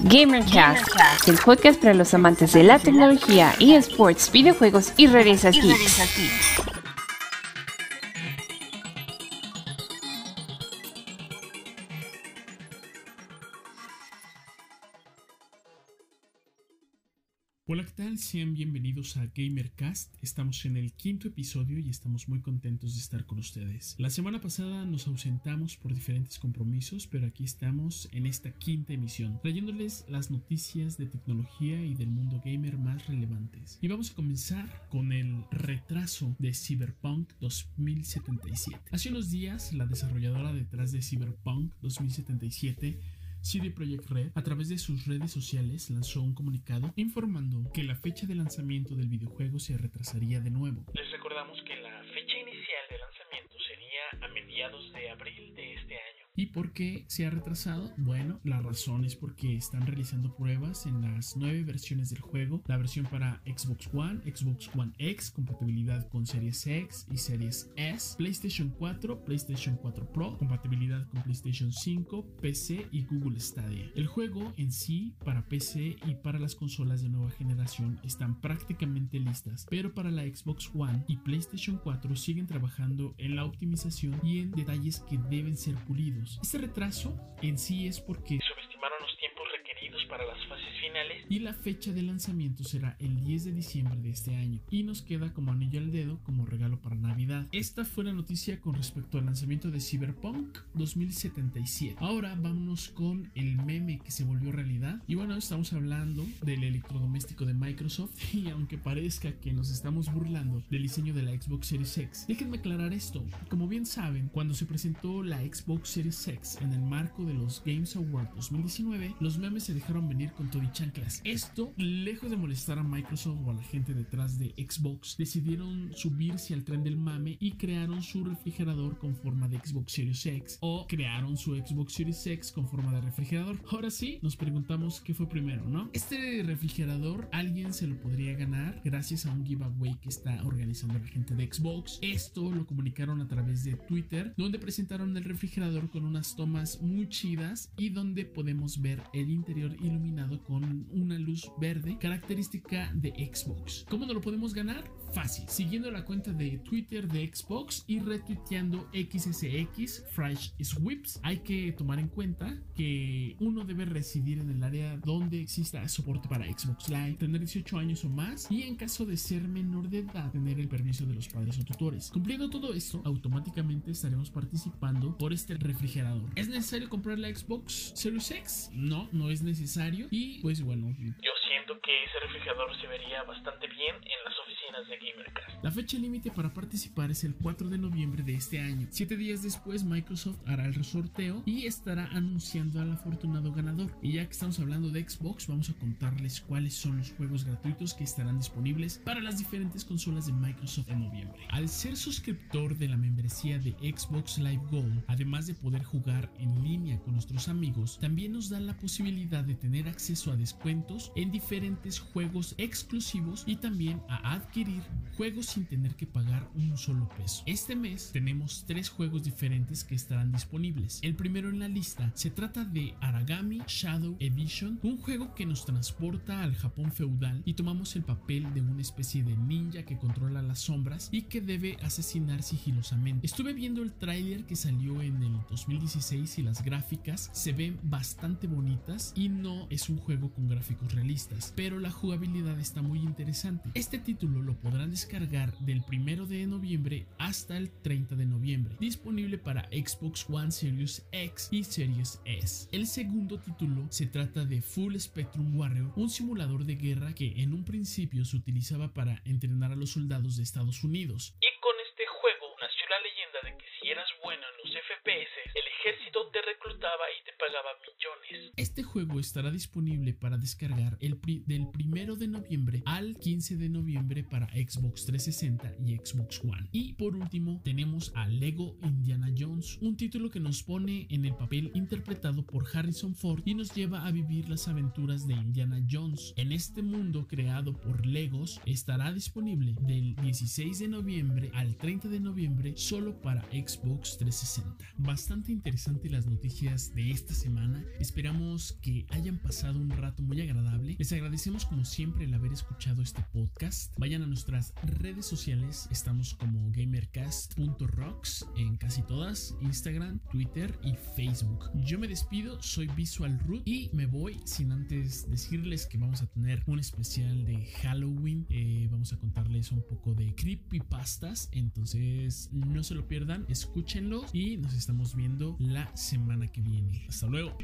GamerCast, el podcast para los amantes de la tecnología, eSports, videojuegos y rarezas geeks. Hola, ¿qué tal? Sean bienvenidos a GamerCast. Estamos en el quinto episodio y estamos muy contentos de estar con ustedes. La semana pasada nos ausentamos por diferentes compromisos, pero aquí estamos en esta quinta emisión, trayéndoles las noticias de tecnología y del mundo gamer más relevantes. Y vamos a comenzar con el retraso de Cyberpunk 2077. Hace unos días, la desarrolladora detrás de Cyberpunk 2077 CD Projekt Red, a través de sus redes sociales, lanzó un comunicado informando que la fecha de lanzamiento del videojuego se retrasaría de nuevo. Les recordamos que la fecha inicial de lanzamiento sería a mediados de abril de este año. ¿Y por qué se ha retrasado? Bueno, la razón es porque están realizando pruebas en las nueve versiones del juego. La versión para Xbox One, Xbox One X, compatibilidad con Series X y Series S, PlayStation 4, PlayStation 4 Pro, compatibilidad con PlayStation 5, PC y Google Stadia. El juego en sí, para PC y para las consolas de nueva generación, están prácticamente listas, pero para la Xbox One y PlayStation 4 siguen trabajando en la optimización y en detalles que deben ser pulidos. Este retraso en sí es porque subestimaron los tiempos requeridos para las fases finales y la fecha de lanzamiento será el 10 de diciembre de este año y nos queda como anillo al dedo como regalo para Navidad. Esta fue la noticia con respecto al lanzamiento de Cyberpunk 2077. Ahora vámonos con el meme que se volvió realidad y bueno, estamos hablando del electrodoméstico de Microsoft y aunque parezca que nos estamos burlando del diseño de la Xbox Series X, déjenme aclarar esto. Como bien saben, cuando se presentó la Xbox Series X en el marco de los Games Awards 2019, los memes se dejaron venir con todo y chanclas. Esto, lejos de molestar a Microsoft o a la gente detrás de Xbox, decidieron subirse al tren del mame y crearon su refrigerador con forma de Xbox Series X o crearon su Xbox Series X con forma de refrigerador. Ahora sí, nos preguntamos qué fue primero, ¿no? Este refrigerador alguien se lo podría ganar gracias a un giveaway que está organizando la gente de Xbox. Esto lo comunicaron a través de Twitter, donde presentaron el refrigerador con unas tomas muy chidas y donde podemos ver el interior iluminado con una luz verde característica de Xbox. ¿Cómo no lo podemos ganar? Fácil, siguiendo la cuenta de Twitter de Xbox y retuiteando XSX Fresh Sweeps. Hay que tomar en cuenta que uno debe residir en el área donde exista soporte para Xbox Live, tener 18 años o más y en caso de ser menor de edad tener el permiso de los padres o tutores. Cumpliendo todo esto, automáticamente estaremos participando por este refrigerador. ¿Es necesario comprar la Xbox Series X? No, no es necesario y pues bueno, yo siento que ese refrigerador se vería bastante bien en las oficinas. La fecha límite para participar es el 4 de noviembre de este año. Siete días después, Microsoft hará el sorteo y estará anunciando al afortunado ganador. Y ya que estamos hablando de Xbox, vamos a contarles cuáles son los juegos gratuitos que estarán disponibles para las diferentes consolas de Microsoft en noviembre. Al ser suscriptor de la membresía de Xbox Live Gold, además de poder jugar en línea con nuestros amigos, también nos da la posibilidad de tener acceso a descuentos en diferentes juegos exclusivos y también a adquirir juegos tener que pagar un solo peso. Este mes tenemos tres juegos diferentes que estarán disponibles. El primero en la lista se trata de Aragami Shadow Edition, un juego que nos transporta al Japón feudal y tomamos el papel de una especie de ninja que controla las sombras y que debe asesinar sigilosamente. Estuve viendo el tráiler que salió en el 2016 y las gráficas se ven bastante bonitas y no es un juego con gráficos realistas, pero la jugabilidad está muy interesante. Este título lo podrán descargar del 1 de noviembre hasta el 30 de noviembre, disponible para Xbox One Series X y Series S. El segundo título se trata de Full Spectrum Warrior, un simulador de guerra que en un principio se utilizaba para entrenar a los soldados de Estados Unidos con este juego nació leyenda de que si eras bueno en los FPS, el ejército te reclutaba y te pagaba millones. Este juego estará disponible para descargar el del 1 de noviembre al 15 de noviembre para Xbox 360 y Xbox One. Y por último tenemos a Lego Indiana Jones, un título que nos pone en el papel interpretado por Harrison Ford y nos lleva a vivir las aventuras de Indiana Jones. En este mundo creado por Legos estará disponible del 16 de noviembre al 30 de noviembre solo para Xbox Xbox 360. Bastante interesante las noticias de esta semana. Esperamos que hayan pasado un rato muy agradable. Les agradecemos como siempre el haber escuchado este podcast. Vayan a nuestras redes sociales. Estamos como gamercast.rocks en casi todas, Instagram, Twitter y Facebook. Yo me despido, soy Visual Root y me voy sin antes decirles que vamos a tener un especial de Halloween. Eh, vamos a contarles un poco de creepypastas. Entonces no se lo pierdan, escúchenlo y nos estamos viendo la semana que viene. Hasta luego.